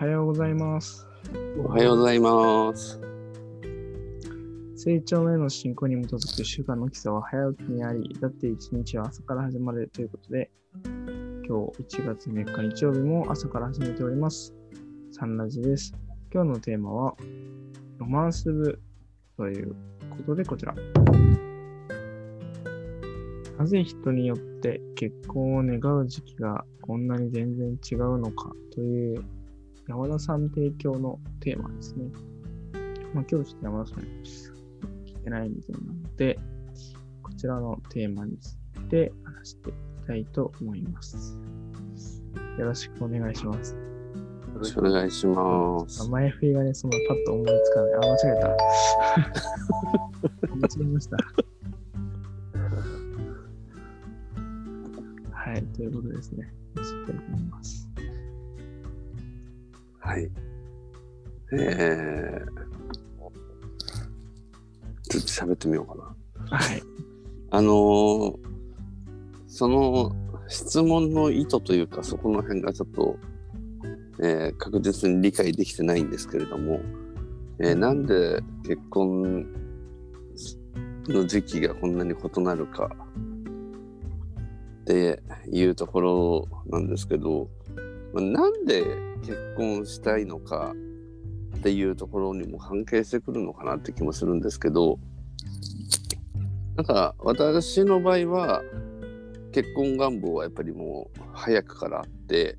はようございます。おはようございます。成長への進行に基づく習慣の基礎は早起きにあり、だって一日は朝から始まるということで、今日1月3日日曜日も朝から始めております。サンラジです。今日のテーマは、ロマンス部ということでこちら。なぜ人によって結婚を願う時期がこんなに全然違うのかという山田さん提供のテーマですね。まあ、今日ちょっと山田さん聞いてないみたいなので、こちらのテーマについて話していきたいと思います。よろしくお願いします。よろしくお願いします。前振りがね、そのパッと思いつかない。あ、間違えた。間違えました。はい、ということでですね。しっかりと思います。はい。えー、ちょっと喋ってみようかな。はい。あのーその質問の意図というか、そこの辺がちょっと、えー確実に理解できてないんですけれども、えーなんで結婚の時期がこんなに異なるかっていうところなんですけど、まあなんで結婚したいのかっていうところにも関係してくるのかなって気もするんですけどなんか私の場合は結婚願望はやっぱりもう早くからあって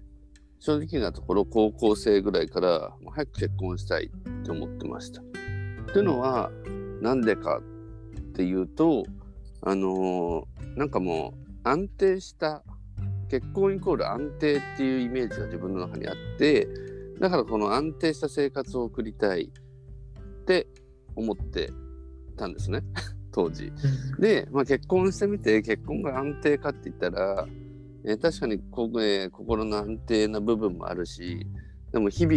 正直なところ高校生ぐらいから早く結婚したいって思ってました。っていうのはなんでかっていうとあのーなんかもう安定した結婚イコール安定っていうイメージが自分の中にあってだからこの安定した生活を送りたいって思ってたんですね 当時。で、まあ、結婚してみて結婚が安定かって言ったら、えー確かにこ、えー心の安定な部分もあるしでも日々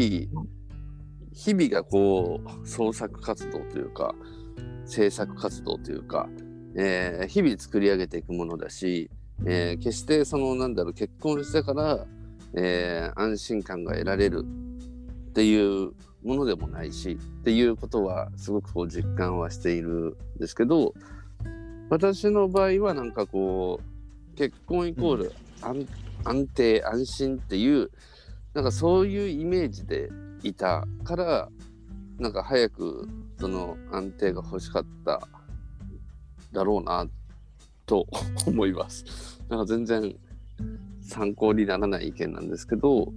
日々がこう創作活動というか制作活動というか、えー日々作り上げていくものだし、えー決してそのなんだろう結婚してから、えー安心感が得られるっていうものでもないしっていうことはすごくこう実感はしているんですけど私の場合はなんかこう結婚イコール安,、安定安心っていうなんかそういうイメージでいたからなんか早くその安定が欲しかっただろうなと思います。なんか全然参考にならない意見なんですけど、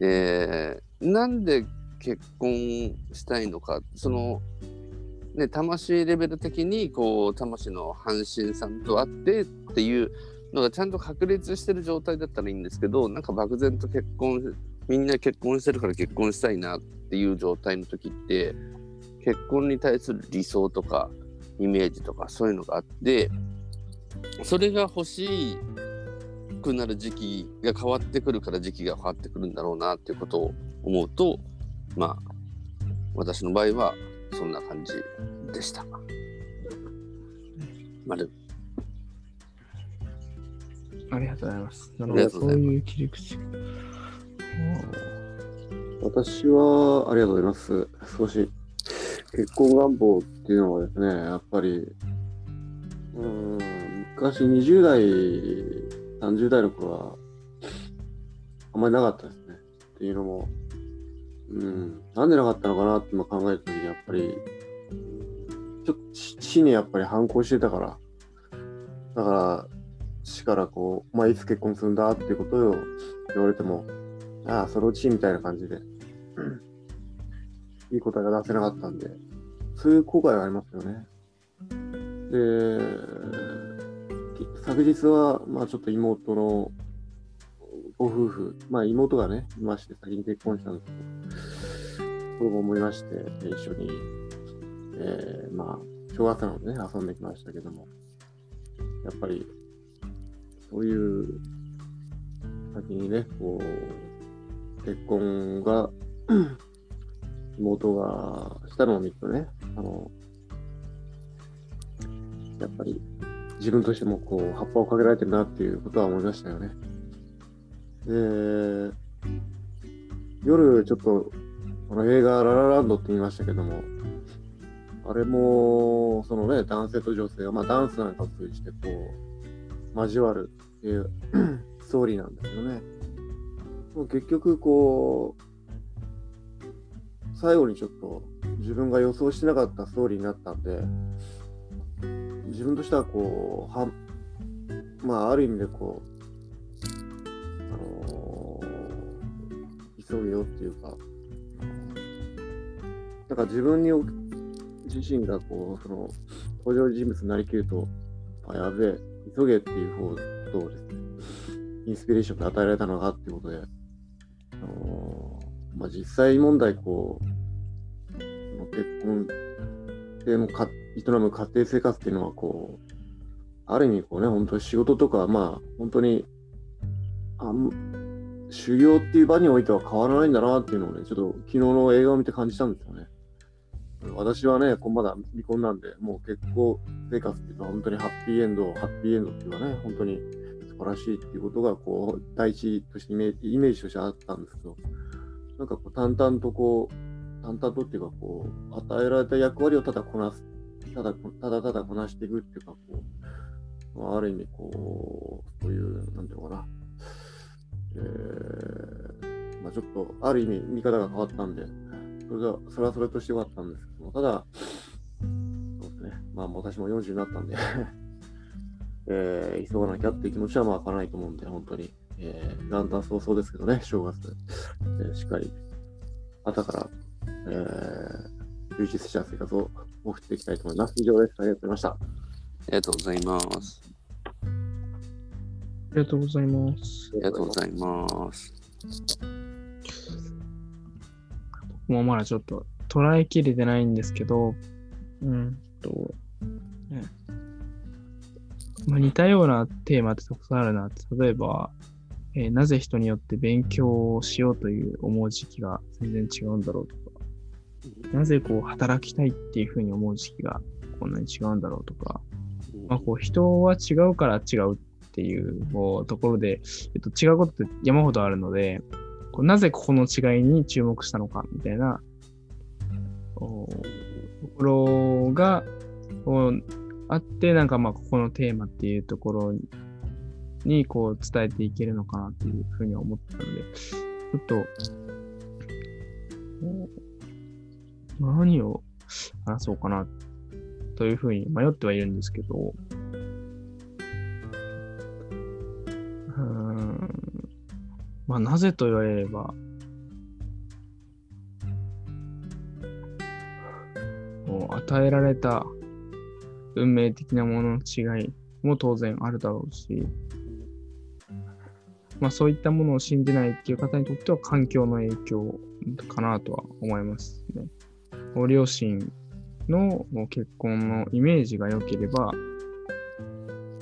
えーなんで結婚したいのかそのね魂レベル的にこう魂の半身さんと会ってっていうのがちゃんと確立してる状態だったらいいんですけどなんか漠然と結婚みんな結婚してるから結婚したいなっていう状態の時って結婚に対する理想とかイメージとかそういうのがあってそれが欲しくなる時期が変わってくるから時期が変わってくるんだろうなっていうことを思うとまあ私の場合はそんな感じでした。まるありがとうございます。なるほど、そういう切り口。私は、ありがとうございます。少し、結婚願望っていうのはですね、やっぱり、うーん、昔20代、30代の頃は、あんまりなかったですね。っていうのも、うん、なんでなかったのかなって今考えた時に、やっぱり、ちょっと死にやっぱり反抗してたから、だから、死からこう、まあ、いつ結婚するんだっていうことを言われても、ああ、そのうちみたいな感じで、いい答えが出せなかったんで、そういう後悔はありますよね。で、昨日は、まあちょっと妹のご夫婦、まあ妹がね、いまして先に結婚したんですけど、そう思いまして、一緒に、えーまあ、正月なのでね、遊んできましたけども、やっぱり、そういう、先にね、こう、結婚が 妹がしたのを見るとね、あの、やっぱり自分としてもこう、葉っぱをかけられてるなっていうことは思いましたよね。で、夜ちょっとあの映画ララランドって言いましたけども、あれも、そのね、男性と女性が、まあダンスなんかを通じてこう、交わるっていう ストーリーなんですよね。もう結局こう、最後にちょっと自分が予想してなかったストーリーになったんで、自分としてはこう、はまあある意味でこう、あのー急げよっていうか、なんか自分に自身がこう、その登場人物になりきると、あ、やべえ、急げっていう方とですね、インスピレーションが与えられたのかっていうことで、あのーまあ、実際問題こう、結婚でもか営む家庭生活っていうのはこう、ある意味こうね、本当に仕事とか、まあ本当に、あん修行っていう場においては変わらないんだなっていうのをね、ちょっと昨日の映画を見て感じたんですよね。私はね、こうまだ未婚なんで、もう結婚生活っていうのは本当にハッピーエンド、ハッピーエンドっていうのはね、本当に素晴らしいっていうことが、こう、第一としてイメイメージとしてあったんですけど、なんかこう、淡々とこう、淡々とっていうか、こう、与えられた役割をただこなす、ただ、ただただこなしていくっていうか、こう、まあ、ある意味、こう、そういう、なんていうのかな、えー、まあちょっと、ある意味、見方が変わったんで、それが、それはそれとしてよかったんですけども、ただ、そうですね、まあ私も40になったんで、えー、急がなきゃっていう気持ちはまあ開かないと思うんで、本当に、えー、元旦早々ですけどね、正月、えーしっかり、朝から、充実した生活を送っていきたいと思います。以上です。ありがとうございました。ありがとうございます。ありがとうございます。ありがとうございます。もうまだちょっと捉えきれてないんですけど、うんと、ねまあ、似たようなテーマってたくさんあるなって、例えば、えーなぜ人によって勉強をしようという思う時期が全然違うんだろうなぜこう働きたいっていうふうに思う時期がこんなに違うんだろうとか、まあ、こう人は違うから違うっていうこうところで、えっと、違うことって山ほどあるので、こうなぜここの違いに注目したのかみたいなおところがこうあって、なんかまあここのテーマっていうところににこう伝えていけるのかなっていうふうに思ったので、ちょっと、お何を話そうかなというふうに迷ってはいるんですけど、うんまあ、なぜと言われれば、もう与えられた運命的なものの違いも当然あるだろうし、まあそういったものを信じないっていう方にとっては環境の影響かなとは思いますね。ご両親の結婚のイメージが良ければ、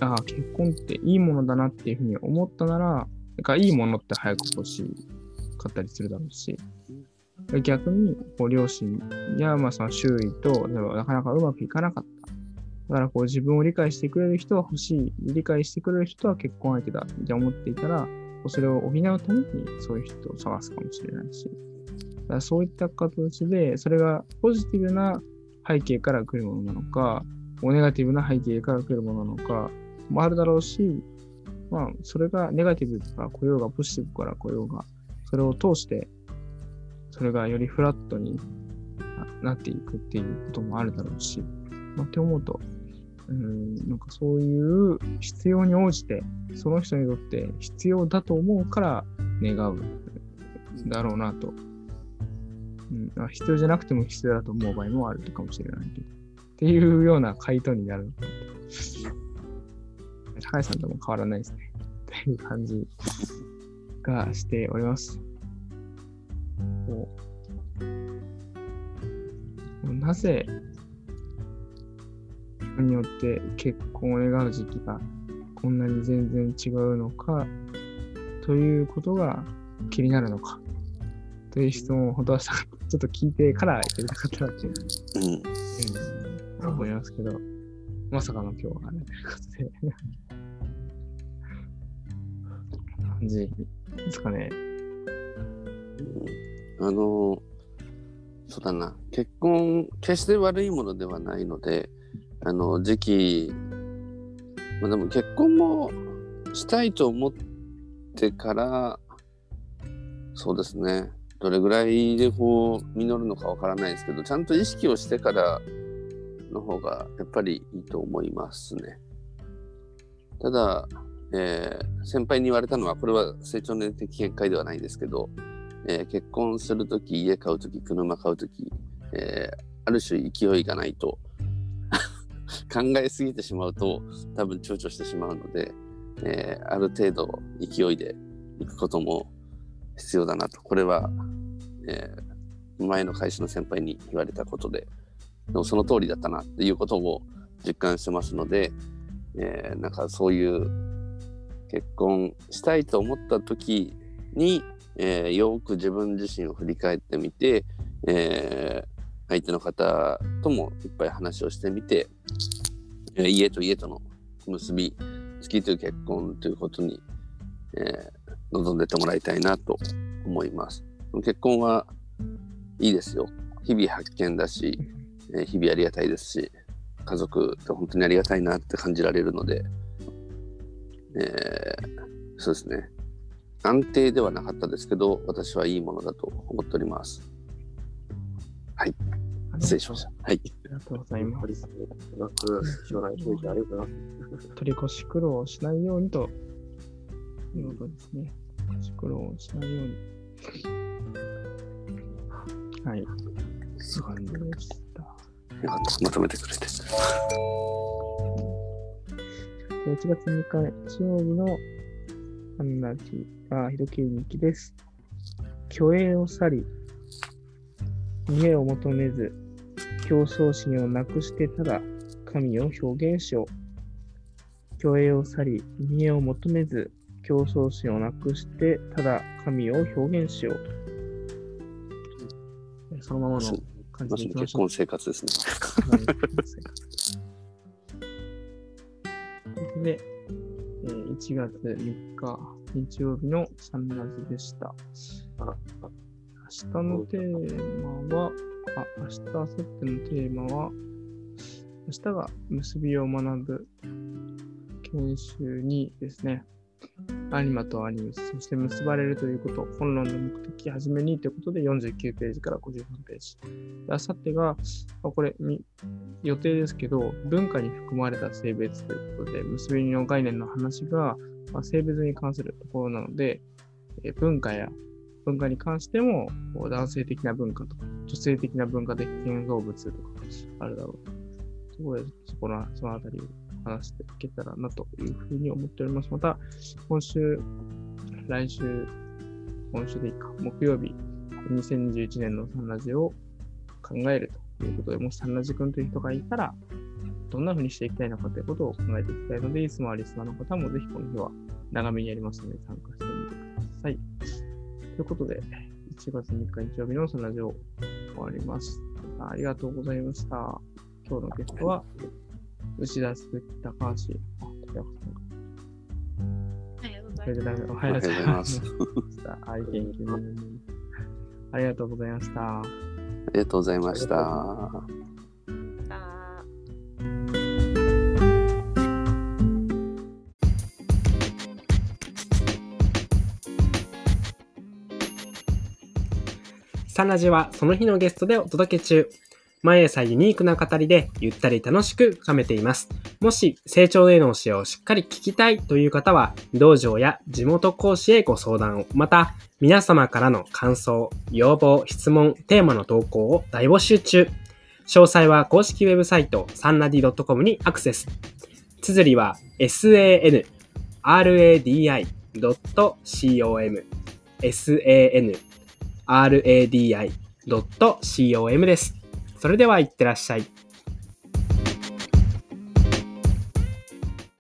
ああ、結婚っていいものだなっていうふうに思ったなら、なんいいものって早く欲しかったりするだろうし、逆にこう両親やまあその周囲と例えばなかなかうまくいかなかった。だからこう自分を理解してくれる人は欲しい。理解してくれる人は結婚相手だって思っていたら、それを補うためにそういう人を探すかもしれないし。だそういった形で、それがポジティブな背景から来るものなのか、ネガティブな背景から来るものなのかもあるだろうし、まあ、それがネガティブから来ようが、ポジティブから来ようが、それを通して、それがよりフラットになっていくっていうこともあるだろうし、まあ、って思うと、うん、なんかそういう必要に応じて、その人にとって必要だと思うから願うだろうなと。うん、あ必要じゃなくても必要だと思う場合もあるかもしれないけど。っていうような回答になるのかな。高橋さんとも変わらないですね。っていう感じがしております。こうなぜ人によって結婚を願う時期がこんなに全然違うのかということが気になるのかという質問を本当はしたかったちょっと聞いてからやりたかったなっていううん。うん思いますけど、まさかの今日はね、ということで。感じですかね。あの、そうだな、結婚、決して悪いものではないので、あの、時期、まあ、でも結婚もしたいと思ってから、そうですね、どれぐらいでこう、実るのかわからないですけど、ちゃんと意識をしてからの方が、やっぱりいいと思いますね。ただ、えー先輩に言われたのは、これは成長年的見解ではないんですけど、えー結婚するとき、家買うとき、車買うとき、えーある種勢いがないと 考えすぎてしまうと多分躊躇してしまうので、えーある程度勢いで行くことも必要だなと。これは、えー前の会社の先輩に言われたことで、でもその通りだったなっていうことを実感してますので、えーなんかそういう結婚したいと思った時に、えーよく自分自身を振り返ってみて、えー相手の方ともいっぱい話をしてみて、えー家と家との結びつきという結婚ということに、えー望んでてもらいたいなと思います。結婚はいいですよ。日々発見だし、えー日々ありがたいですし、家族って本当にありがたいなって感じられるので、えーそうですね。安定ではなかったですけど、私はいいものだと思っております。はい、失礼しました。はい。ありがとうございます。将来教育ありがとうございます。取り越し苦労をしないようにということですね。取り越し苦労をしないように。はい。すごい。感じでした。よかった。まとめてくれて。1月3日日曜日のアンナジは、ひどき日記です。虚栄を去り、見栄を求めず、競争心をなくしてただ神を表現しよう。虚栄を去り、見栄を求めず、競争心をなくしてただ神を表現しよう。そのままの感まじでいきましょうさに結婚。生活ですね。はいで、えー1月3日日曜日のサンラジでした。明日のテーマは、あ、明日、明後日のテーマは、明日が結びを学ぶ研修にですね、アニマとアニムス、そして結ばれるということ、本論の目的、はじめにということで49ページから54ページ。で明後日が、これ予定ですけど、文化に含まれた性別ということで、結びの概念の話が、ま、性別に関するところなので、え文化や文化に関しても、男性的な文化とか、女性的な文化的建造物とかあるだろうと。そこで、そこの、そのあたりを話していけたらなというふうに思っております。また、今週、来週、今週でいいか、木曜日、2021年のサンラジを考えるということで、もしサンラジ君という人がいたら、どんな風にしていきたいのかということを考えていきたいので、いつもはリスナーの方もぜひこの日は長めにやりますので参加してみてください。ということで、1月3日日曜日のサンラジオ終わります。ありがとうございました。今日のゲストは、牛田鈴木高橋。あ、高橋さんかそれいます。でおはようございます。愛元気に。ありがとうございました。ありがとうございました。あサンラジはその日のゲストでお届け中。毎朝ユニークな語りでゆったり楽しく深めています。もし成長への教えをしっかり聞きたいという方は、道場や地元講師へご相談を、また皆様からの感想、要望、質問、テーマの投稿を大募集中。詳細は公式ウェブサイトサンラディ .com にアクセス。綴りは sanradi.com sanradi.com です。それではいってらっしゃい。